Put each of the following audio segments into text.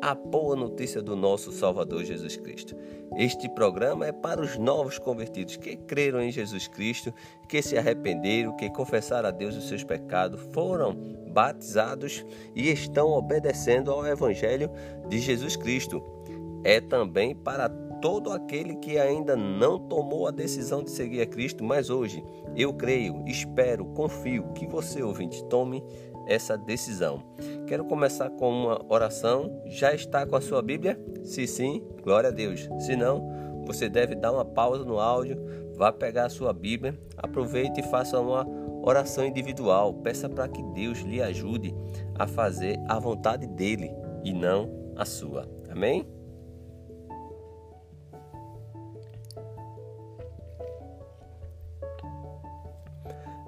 a boa notícia do nosso Salvador Jesus Cristo. Este programa é para os novos convertidos que creram em Jesus Cristo, que se arrependeram, que confessaram a Deus os seus pecados, foram batizados e estão obedecendo ao Evangelho de Jesus Cristo. É também para todo aquele que ainda não tomou a decisão de seguir a Cristo, mas hoje eu creio, espero, confio que você, ouvinte, tome essa decisão. Quero começar com uma oração. Já está com a sua Bíblia? Se sim, glória a Deus. Se não, você deve dar uma pausa no áudio, vá pegar a sua Bíblia, aproveite e faça uma oração individual. Peça para que Deus lhe ajude a fazer a vontade dele e não a sua. Amém?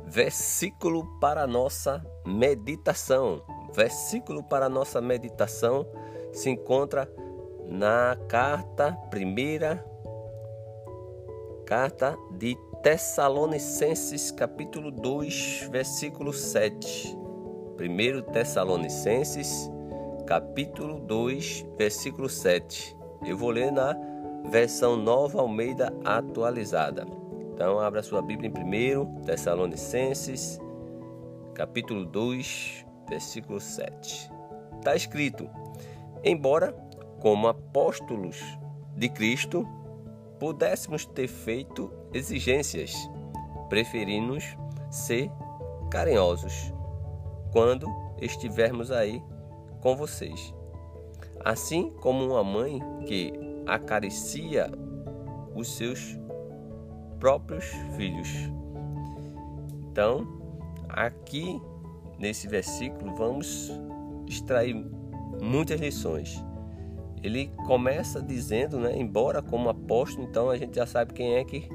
Versículo para nossa meditação. Versículo para nossa meditação se encontra na carta primeira carta de Tessalonicenses, capítulo 2, versículo 7. 1 Tessalonicenses, capítulo 2, versículo 7. Eu vou ler na versão Nova Almeida atualizada. Então, abra sua Bíblia em 1 Tessalonicenses, capítulo 2, versículo 7. Está escrito: Embora, como apóstolos de Cristo, pudéssemos ter feito exigências, preferimos ser carinhosos quando estivermos aí com vocês. Assim como uma mãe que acaricia os seus próprios filhos. Então, aqui nesse versículo vamos extrair muitas lições. Ele começa dizendo, né, embora como apóstolo, então a gente já sabe quem é que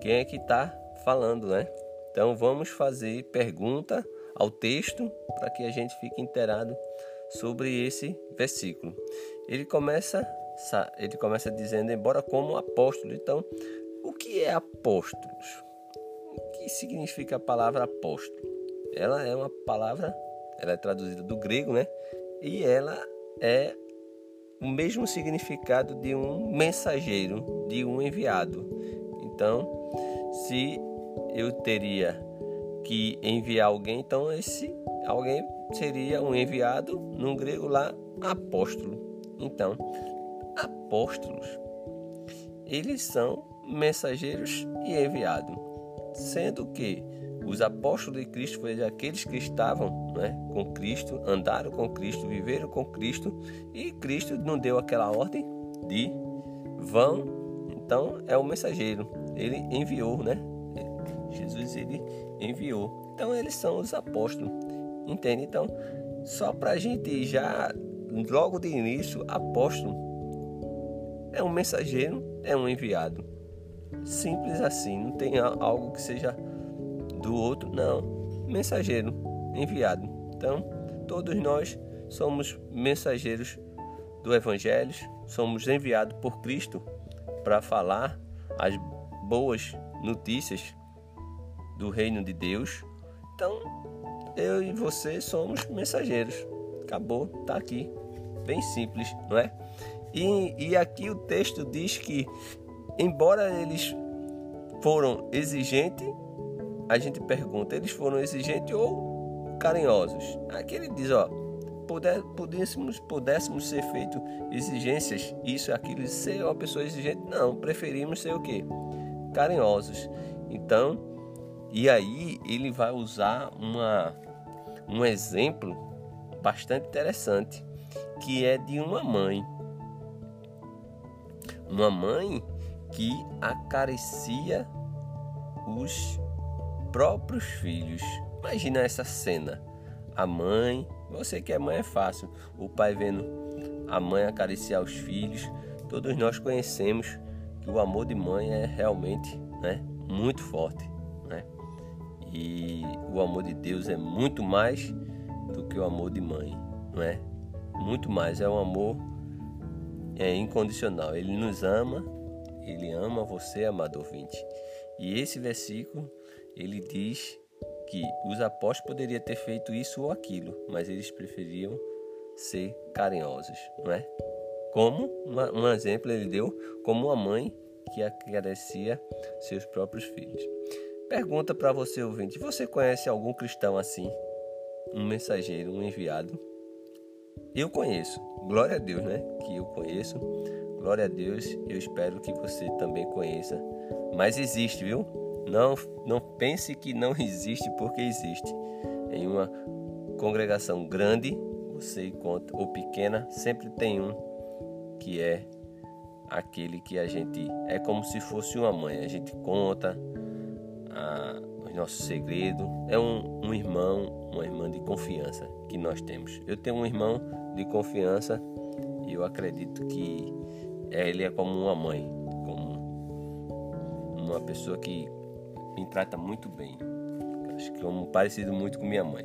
quem é que está falando, né? Então vamos fazer pergunta ao texto para que a gente fique inteirado sobre esse versículo. Ele começa ele começa dizendo embora como apóstolo. Então, o que é apóstolos? O que significa a palavra apóstolo? Ela é uma palavra, ela é traduzida do grego, né? E ela é o mesmo significado de um mensageiro, de um enviado. Então, se eu teria que enviar alguém, então esse alguém seria um enviado, no grego lá, apóstolo. Então, apóstolos, eles são mensageiros e enviados, sendo que os apóstolos de Cristo foram aqueles que estavam né, com Cristo, andaram com Cristo, viveram com Cristo e Cristo não deu aquela ordem de vão, então é o mensageiro, ele enviou, né? Jesus ele enviou. Então eles são os apóstolos, entende? Então, só para a gente já logo de início, apóstolo é um mensageiro, é um enviado. Simples assim, não tem algo que seja do outro, não. Mensageiro, enviado. Então, todos nós somos mensageiros do Evangelho, somos enviados por Cristo para falar as boas notícias do reino de Deus. Então, eu e você somos mensageiros. Acabou, tá aqui. Bem simples, não é? E, e aqui o texto diz que embora eles foram exigentes, a gente pergunta, eles foram exigentes ou carinhosos? Aqui ele diz, ó, pudéssemos, pudéssemos ser feito exigências, isso, aquilo, ser uma pessoa exigente, não, preferimos ser o quê? Carinhosos. Então, e aí ele vai usar uma, um exemplo bastante interessante, que é de uma mãe uma mãe que acaricia os próprios filhos. Imagina essa cena. A mãe, você que é mãe é fácil, o pai vendo a mãe acariciar os filhos. Todos nós conhecemos que o amor de mãe é realmente né, muito forte. Né? E o amor de Deus é muito mais do que o amor de mãe, não é? Muito mais, é um amor é incondicional. Ele nos ama, ele ama você, amado ouvinte. E esse versículo, ele diz que os apóstolos poderiam ter feito isso ou aquilo, mas eles preferiam ser carinhosos, não é? Como um exemplo ele deu, como uma mãe que agradecia seus próprios filhos. Pergunta para você ouvinte: você conhece algum cristão assim? Um mensageiro, um enviado? Eu conheço, glória a Deus, né? Que eu conheço, glória a Deus. Eu espero que você também conheça. Mas existe, viu? Não, não pense que não existe, porque existe. Em uma congregação grande, você encontra, ou pequena, sempre tem um que é aquele que a gente é como se fosse uma mãe. A gente conta a, os nossos segredos. É um, um irmão, uma irmã de confiança que nós temos. Eu tenho um irmão de confiança e eu acredito que ele é como uma mãe, como uma pessoa que me trata muito bem. Acho que é um parecido muito com minha mãe.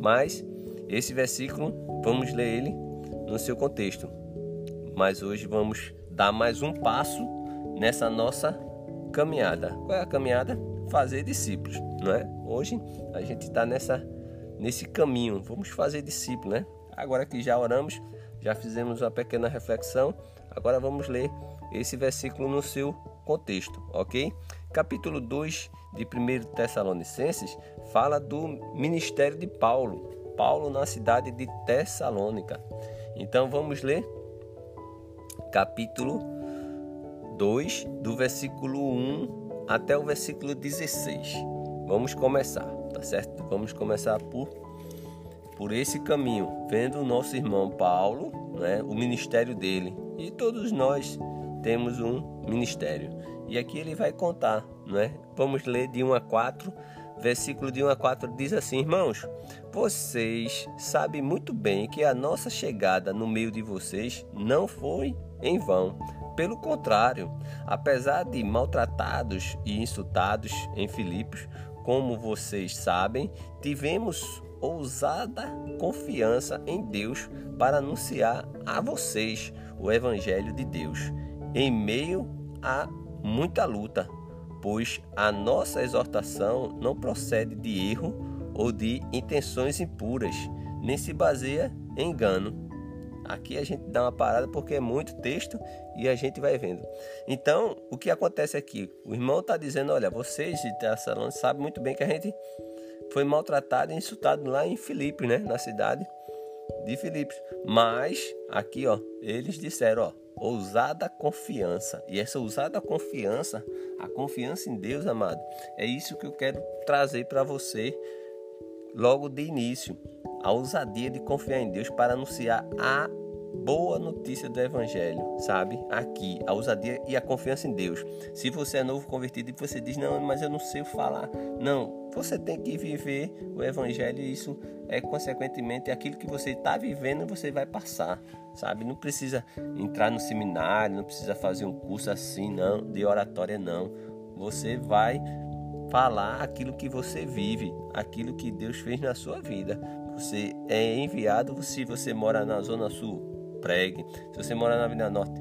Mas esse versículo, vamos ler ele no seu contexto. Mas hoje vamos dar mais um passo nessa nossa caminhada. Qual é a caminhada? Fazer discípulos, não é? Hoje a gente está nessa nesse caminho. Vamos fazer discípulos, né? Agora que já oramos, já fizemos uma pequena reflexão, agora vamos ler esse versículo no seu contexto, ok? Capítulo 2 de 1 Tessalonicenses fala do ministério de Paulo, Paulo na cidade de Tessalônica. Então vamos ler capítulo 2, do versículo 1 até o versículo 16. Vamos começar, tá certo? Vamos começar por por esse caminho, vendo o nosso irmão Paulo, né, o ministério dele. E todos nós temos um ministério. E aqui ele vai contar, né? Vamos ler de 1 a 4, versículo de 1 a 4 diz assim: Irmãos, vocês sabem muito bem que a nossa chegada no meio de vocês não foi em vão. Pelo contrário, apesar de maltratados e insultados em Filipos, como vocês sabem, tivemos ousada confiança em Deus para anunciar a vocês o Evangelho de Deus, em meio a muita luta, pois a nossa exortação não procede de erro ou de intenções impuras, nem se baseia em engano. Aqui a gente dá uma parada porque é muito texto e a gente vai vendo. Então, o que acontece aqui? O irmão está dizendo: olha, vocês de Tessalônica sabem muito bem que a gente foi maltratado e insultado lá em Filipos, né? Na cidade de Filipos. Mas aqui, ó, eles disseram, ó, ousada confiança. E essa ousada confiança, a confiança em Deus, amado, é isso que eu quero trazer para você logo de início. A ousadia de confiar em Deus para anunciar a boa notícia do Evangelho, sabe? Aqui, a ousadia e a confiança em Deus. Se você é novo convertido e você diz, não, mas eu não sei falar. Não, você tem que viver o Evangelho e isso é, consequentemente, aquilo que você está vivendo você vai passar, sabe? Não precisa entrar no seminário, não precisa fazer um curso assim, não, de oratória, não. Você vai falar aquilo que você vive, aquilo que Deus fez na sua vida. Você é enviado se você mora na zona sul, pregue. Se você mora na Avenida Norte,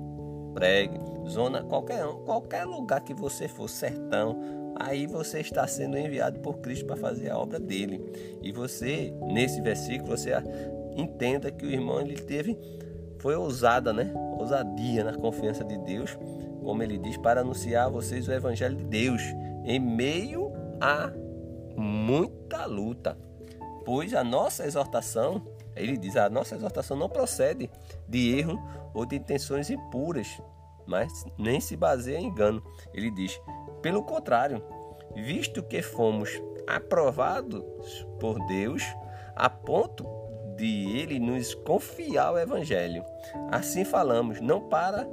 pregue. Zona, qualquer, qualquer lugar que você for, sertão, aí você está sendo enviado por Cristo para fazer a obra dele. E você, nesse versículo, você entenda que o irmão ele teve, foi ousada, né? Ousadia na confiança de Deus, como ele diz, para anunciar a vocês o evangelho de Deus em meio a muita luta. Pois a nossa exortação ele diz: a nossa exortação não procede de erro ou de intenções impuras, mas nem se baseia em engano. Ele diz: pelo contrário, visto que fomos aprovados por Deus a ponto de ele nos confiar o evangelho. Assim falamos, não para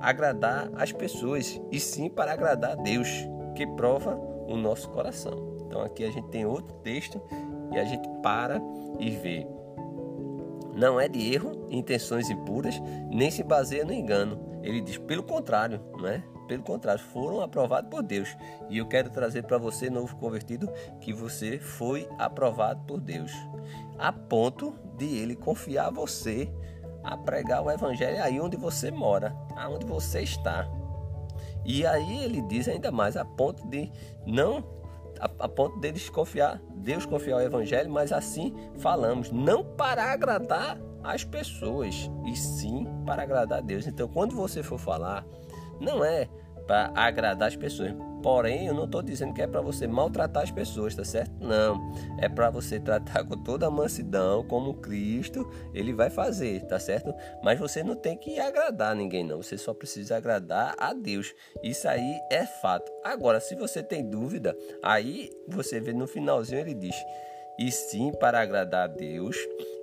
agradar as pessoas, e sim para agradar a Deus, que prova o nosso coração. Então aqui a gente tem outro texto e a gente para e vê não é de erro, intenções impuras, nem se baseia no engano. Ele diz, pelo contrário, não é? Pelo contrário, foram aprovados por Deus. E eu quero trazer para você, novo convertido, que você foi aprovado por Deus, a ponto de ele confiar você a pregar o evangelho aí onde você mora, aonde você está. E aí ele diz ainda mais, a ponto de não a, a ponto deles confiar, Deus confiar o evangelho, mas assim falamos, não para agradar as pessoas, e sim para agradar a Deus. Então, quando você for falar, não é para agradar as pessoas, Porém, eu não estou dizendo que é para você maltratar as pessoas, tá certo? Não. É para você tratar com toda a mansidão, como Cristo ele vai fazer, tá certo? Mas você não tem que agradar ninguém, não. Você só precisa agradar a Deus. Isso aí é fato. Agora, se você tem dúvida, aí você vê no finalzinho ele diz: e sim para agradar a Deus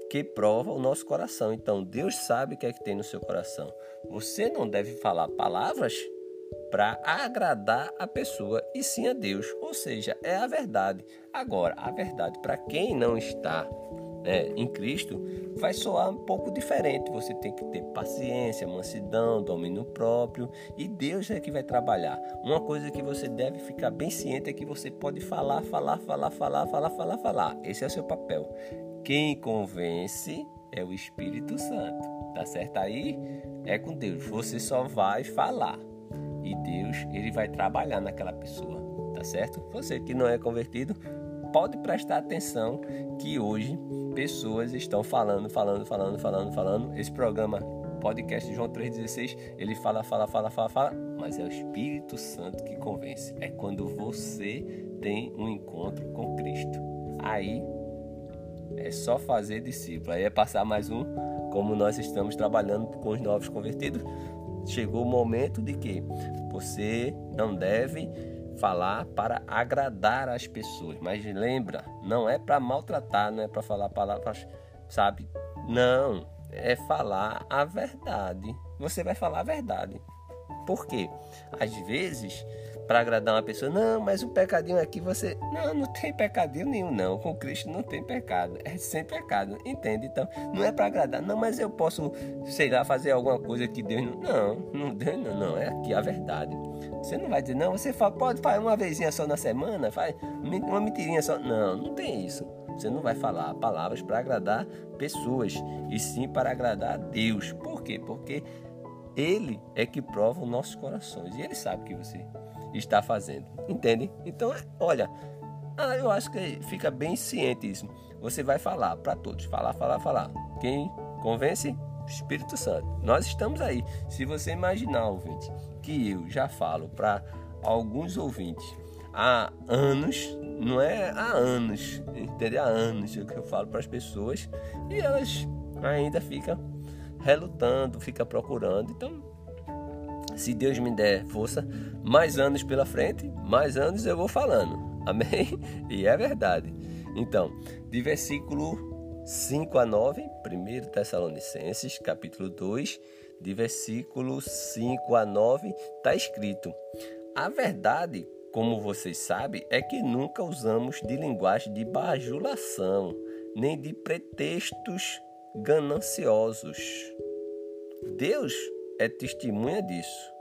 que prova o nosso coração. Então, Deus sabe o que é que tem no seu coração. Você não deve falar palavras para agradar a pessoa e sim a Deus, ou seja, é a verdade. Agora, a verdade para quem não está né, em Cristo vai soar um pouco diferente. Você tem que ter paciência, mansidão, domínio próprio e Deus é que vai trabalhar. Uma coisa que você deve ficar bem ciente é que você pode falar, falar, falar, falar, falar, falar, falar. Esse é o seu papel. Quem convence é o Espírito Santo. Tá certo aí? É com Deus. Você só vai falar e Deus ele vai trabalhar naquela pessoa, tá certo? Você que não é convertido, pode prestar atenção que hoje pessoas estão falando, falando, falando, falando, falando. Esse programa podcast João 3,16, ele fala, fala, fala, fala, fala, mas é o Espírito Santo que convence. É quando você tem um encontro com Cristo. Aí é só fazer discípulo. Aí é passar mais um, como nós estamos trabalhando com os novos convertidos, chegou o momento de que você não deve falar para agradar as pessoas. Mas lembra, não é para maltratar, não é para falar palavras, sabe? Não, é falar a verdade. Você vai falar a verdade. Por quê? Às vezes para agradar uma pessoa. Não, mas o pecadinho aqui você. Não, não tem pecadinho nenhum, não. Com Cristo não tem pecado. É sem pecado, entende? Então, não é para agradar. Não, mas eu posso, sei lá, fazer alguma coisa que Deus não. Não, não Deus não, não. É aqui a verdade. Você não vai dizer, não, você fala, pode fazer uma vezinha só na semana, faz uma mentirinha só. Não, não tem isso. Você não vai falar palavras para agradar pessoas, e sim para agradar a Deus. Por quê? Porque Ele é que prova os nossos corações. E Ele sabe que você está fazendo. Entende? Então, olha, ah, eu acho que fica bem ciente isso. Você vai falar para todos, falar, falar, falar. Quem convence? Espírito Santo. Nós estamos aí. Se você imaginar, ouvinte, que eu já falo para alguns ouvintes há anos, não é há anos, entendeu? Há anos é que eu falo para as pessoas e elas ainda ficam relutando, ficam procurando. Então, se Deus me der força, mais anos pela frente, mais anos eu vou falando. Amém? E é verdade. Então, de versículo 5 a 9, 1 Tessalonicenses, capítulo 2, de versículo 5 a 9, está escrito: A verdade, como vocês sabem, é que nunca usamos de linguagem de bajulação, nem de pretextos gananciosos. Deus é testemunha disso.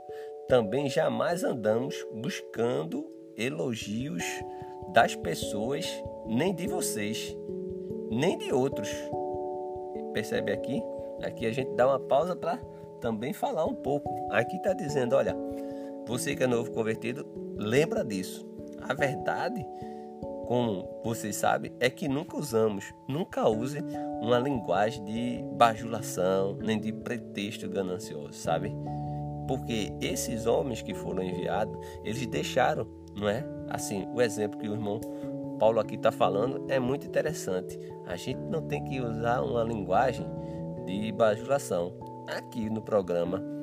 Também jamais andamos buscando elogios das pessoas, nem de vocês, nem de outros. Percebe aqui? Aqui a gente dá uma pausa para também falar um pouco. Aqui está dizendo: olha, você que é novo convertido, lembra disso. A verdade, como vocês sabem, é que nunca usamos, nunca use uma linguagem de bajulação, nem de pretexto ganancioso, sabe? Porque esses homens que foram enviados, eles deixaram, não é? Assim, o exemplo que o irmão Paulo aqui está falando é muito interessante. A gente não tem que usar uma linguagem de bajulação. Aqui no programa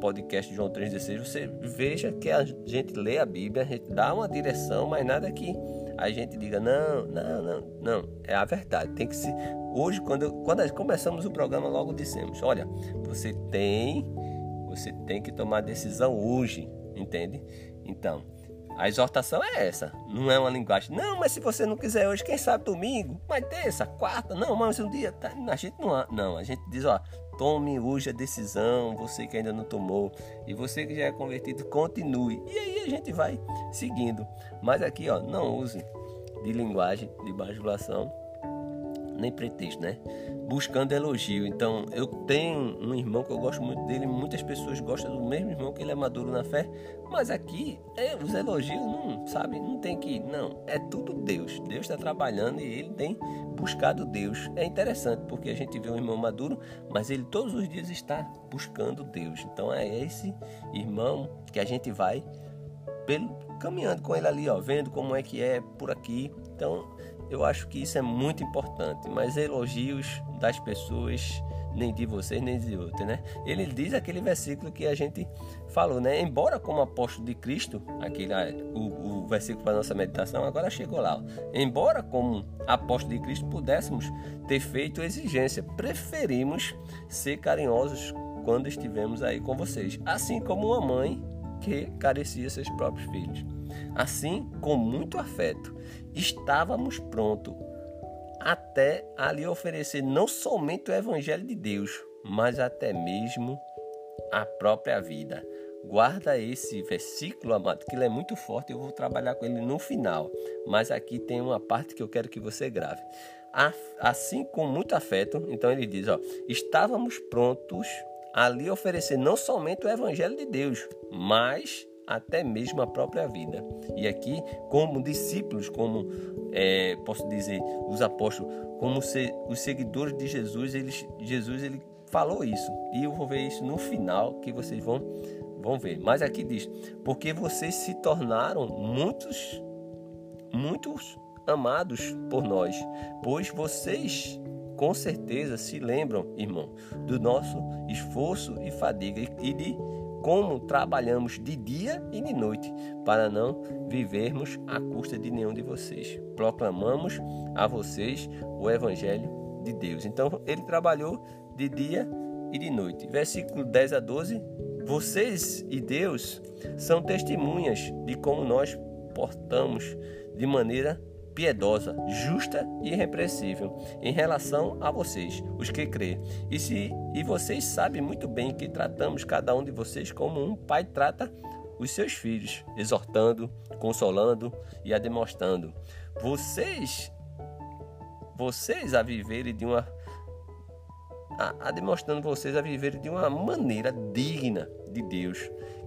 podcast João 3,16, você veja que a gente lê a Bíblia, a gente dá uma direção, mas nada que a gente diga, não, não, não, não. É a verdade. Tem que se. Hoje, quando, quando começamos o programa, logo dissemos: olha, você tem você tem que tomar decisão hoje, entende? Então, A exortação é essa, não é uma linguagem. Não, mas se você não quiser hoje, quem sabe domingo, mas terça, quarta, não, mas um dia. Tá, a gente não, não, a gente diz, ó, tome hoje a decisão, você que ainda não tomou, e você que já é convertido, continue. E aí a gente vai seguindo. Mas aqui, ó, não use de linguagem de bajulação nem pretexto, né? Buscando elogio. Então, eu tenho um irmão que eu gosto muito dele, muitas pessoas gostam do mesmo irmão que ele é maduro na fé, mas aqui é, os elogios não, sabe, não tem que, não, é tudo Deus. Deus está trabalhando e ele tem buscado Deus. É interessante porque a gente vê um irmão maduro, mas ele todos os dias está buscando Deus. Então, é esse irmão que a gente vai pelo, caminhando com ele ali, ó, vendo como é que é por aqui. Então, eu acho que isso é muito importante, mas elogios das pessoas, nem de vocês, nem de outros, né? Ele diz aquele versículo que a gente falou, né? Embora como apóstolo de Cristo, aquele, o, o versículo para nossa meditação agora chegou lá. Ó. Embora como apóstolo de Cristo pudéssemos ter feito exigência, preferimos ser carinhosos quando estivemos aí com vocês, assim como uma mãe que carecia seus próprios filhos. Assim, com muito afeto, estávamos prontos até a lhe oferecer não somente o Evangelho de Deus, mas até mesmo a própria vida. Guarda esse versículo, amado, que ele é muito forte. Eu vou trabalhar com ele no final, mas aqui tem uma parte que eu quero que você grave. Assim, com muito afeto, então ele diz: ó, estávamos prontos a lhe oferecer não somente o Evangelho de Deus, mas até mesmo a própria vida. E aqui, como discípulos, como é, posso dizer, os apóstolos, como se, os seguidores de Jesus, eles, Jesus ele falou isso. E eu vou ver isso no final que vocês vão vão ver. Mas aqui diz: porque vocês se tornaram muitos muitos amados por nós, pois vocês com certeza se lembram, irmão, do nosso esforço e fadiga e de como trabalhamos de dia e de noite para não vivermos à custa de nenhum de vocês. Proclamamos a vocês o Evangelho de Deus. Então, ele trabalhou de dia e de noite. Versículo 10 a 12. Vocês e Deus são testemunhas de como nós portamos de maneira piedosa, justa e irrepreensível em relação a vocês, os que crê. E se e vocês sabem muito bem que tratamos cada um de vocês como um pai trata os seus filhos, exortando, consolando e ademostrando. Vocês vocês a viverem de uma a, a demonstrando vocês a viverem de uma maneira digna de Deus,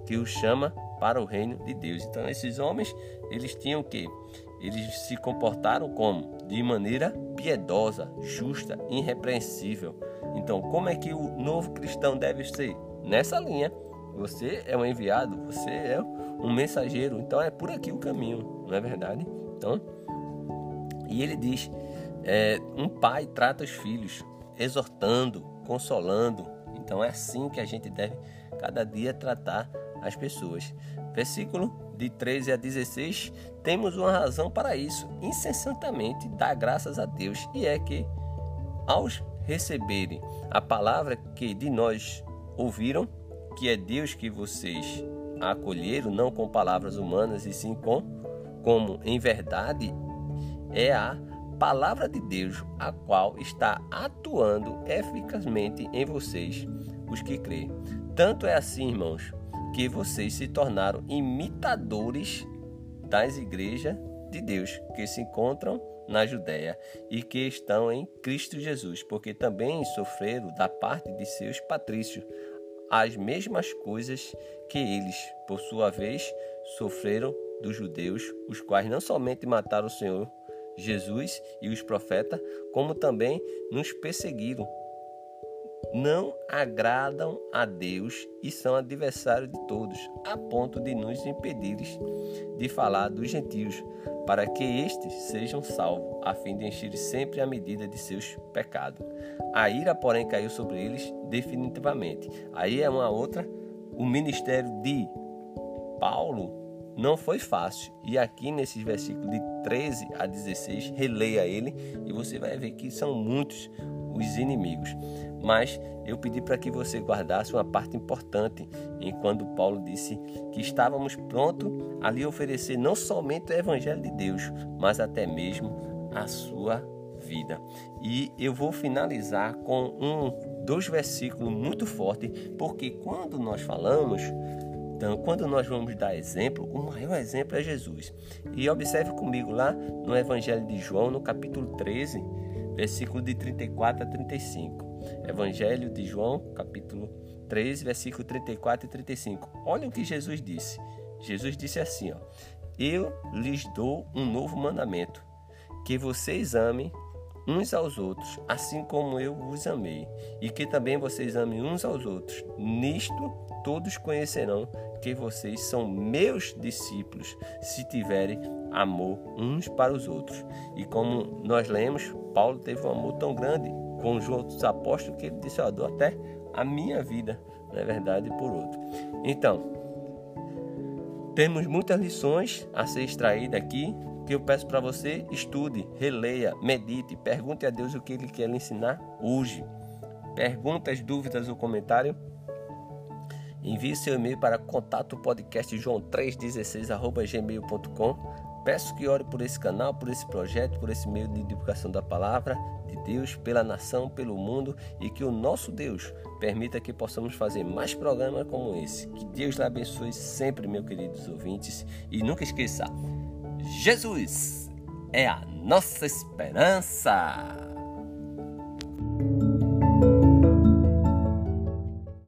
que os chama para o reino de Deus. Então esses homens, eles tinham que eles se comportaram como? De maneira piedosa, justa, irrepreensível. Então, como é que o novo cristão deve ser? Nessa linha. Você é um enviado, você é um mensageiro. Então, é por aqui o caminho, não é verdade? Então, e ele diz: é, um pai trata os filhos, exortando, consolando. Então, é assim que a gente deve cada dia tratar as pessoas. Versículo de 13 a 16, temos uma razão para isso. Incessantemente dá graças a Deus, e é que, aos receberem a palavra que de nós ouviram, que é Deus que vocês acolheram, não com palavras humanas, e sim com, como em verdade é a palavra de Deus, a qual está atuando eficazmente em vocês, os que creem. Tanto é assim, irmãos, que vocês se tornaram imitadores das igrejas de Deus que se encontram na Judéia e que estão em Cristo Jesus, porque também sofreram da parte de seus patrícios as mesmas coisas que eles, por sua vez, sofreram dos judeus, os quais não somente mataram o Senhor Jesus e os profetas, como também nos perseguiram não agradam a Deus e são adversários de todos, a ponto de nos impedir de falar dos gentios, para que estes sejam salvos, a fim de encher sempre a medida de seus pecados. A ira, porém, caiu sobre eles definitivamente. Aí é uma outra, o ministério de Paulo não foi fácil. E aqui nesses versículos de 13 a 16, releia ele e você vai ver que são muitos os inimigos. Mas eu pedi para que você guardasse uma parte importante em quando Paulo disse que estávamos prontos a lhe oferecer não somente o evangelho de Deus, mas até mesmo a sua vida. E eu vou finalizar com um dois versículos muito fortes, porque quando nós falamos então, quando nós vamos dar exemplo, o maior exemplo é Jesus. E observe comigo lá no Evangelho de João, no capítulo 13, versículo de 34 a 35. Evangelho de João, capítulo 13, versículo 34 e 35. Olha o que Jesus disse. Jesus disse assim, ó: Eu lhes dou um novo mandamento, que vocês amem uns aos outros, assim como eu vos amei, e que também vocês amem uns aos outros. Nisto todos conhecerão que vocês são meus discípulos, se tiverem amor uns para os outros. E como nós lemos, Paulo teve um amor tão grande com os outros apóstolos que ele disse: Eu dou até a minha vida, na é verdade, por outro. Então, temos muitas lições a ser extraídas aqui que eu peço para você estude, releia, medite, pergunte a Deus o que Ele quer lhe ensinar hoje. Perguntas, dúvidas ou comentário? Envie seu e-mail para contato podcast joão316@gmail.com. Peço que ore por esse canal, por esse projeto, por esse meio de divulgação da palavra de Deus, pela nação, pelo mundo e que o nosso Deus permita que possamos fazer mais programas como esse. Que Deus lhe abençoe sempre, meus queridos ouvintes, e nunca esqueça Jesus é a nossa esperança.